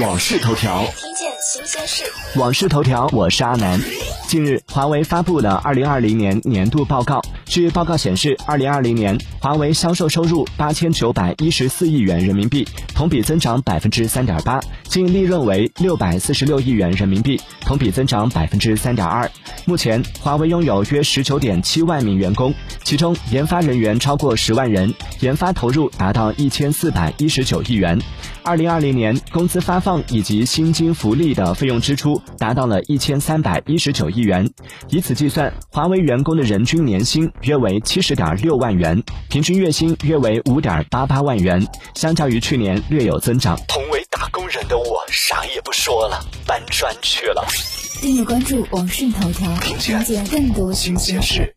往事头条，听见新鲜事。网视头条，我是阿南。近日，华为发布了二零二零年年度报告。据报告显示，二零二零年华为销售收入八千九百一十四亿元人民币，同比增长百分之三点八；净利润为六百四十六亿元人民币，同比增长百分之三点二。目前，华为拥有约十九点七万名员工，其中研发人员超过十万人，研发投入达到一千四百一十九亿元。二零二零年，工资发放以及薪金福利的费用支出达到了一千三百一十九亿元。以此计算，华为员工的人均年薪约为七十点六万元，平均月薪约为五点八八万元，相较于去年略有增长。同为打工人的我，啥也不说了，搬砖去了。订阅关注网讯头条，听见更多新鲜事。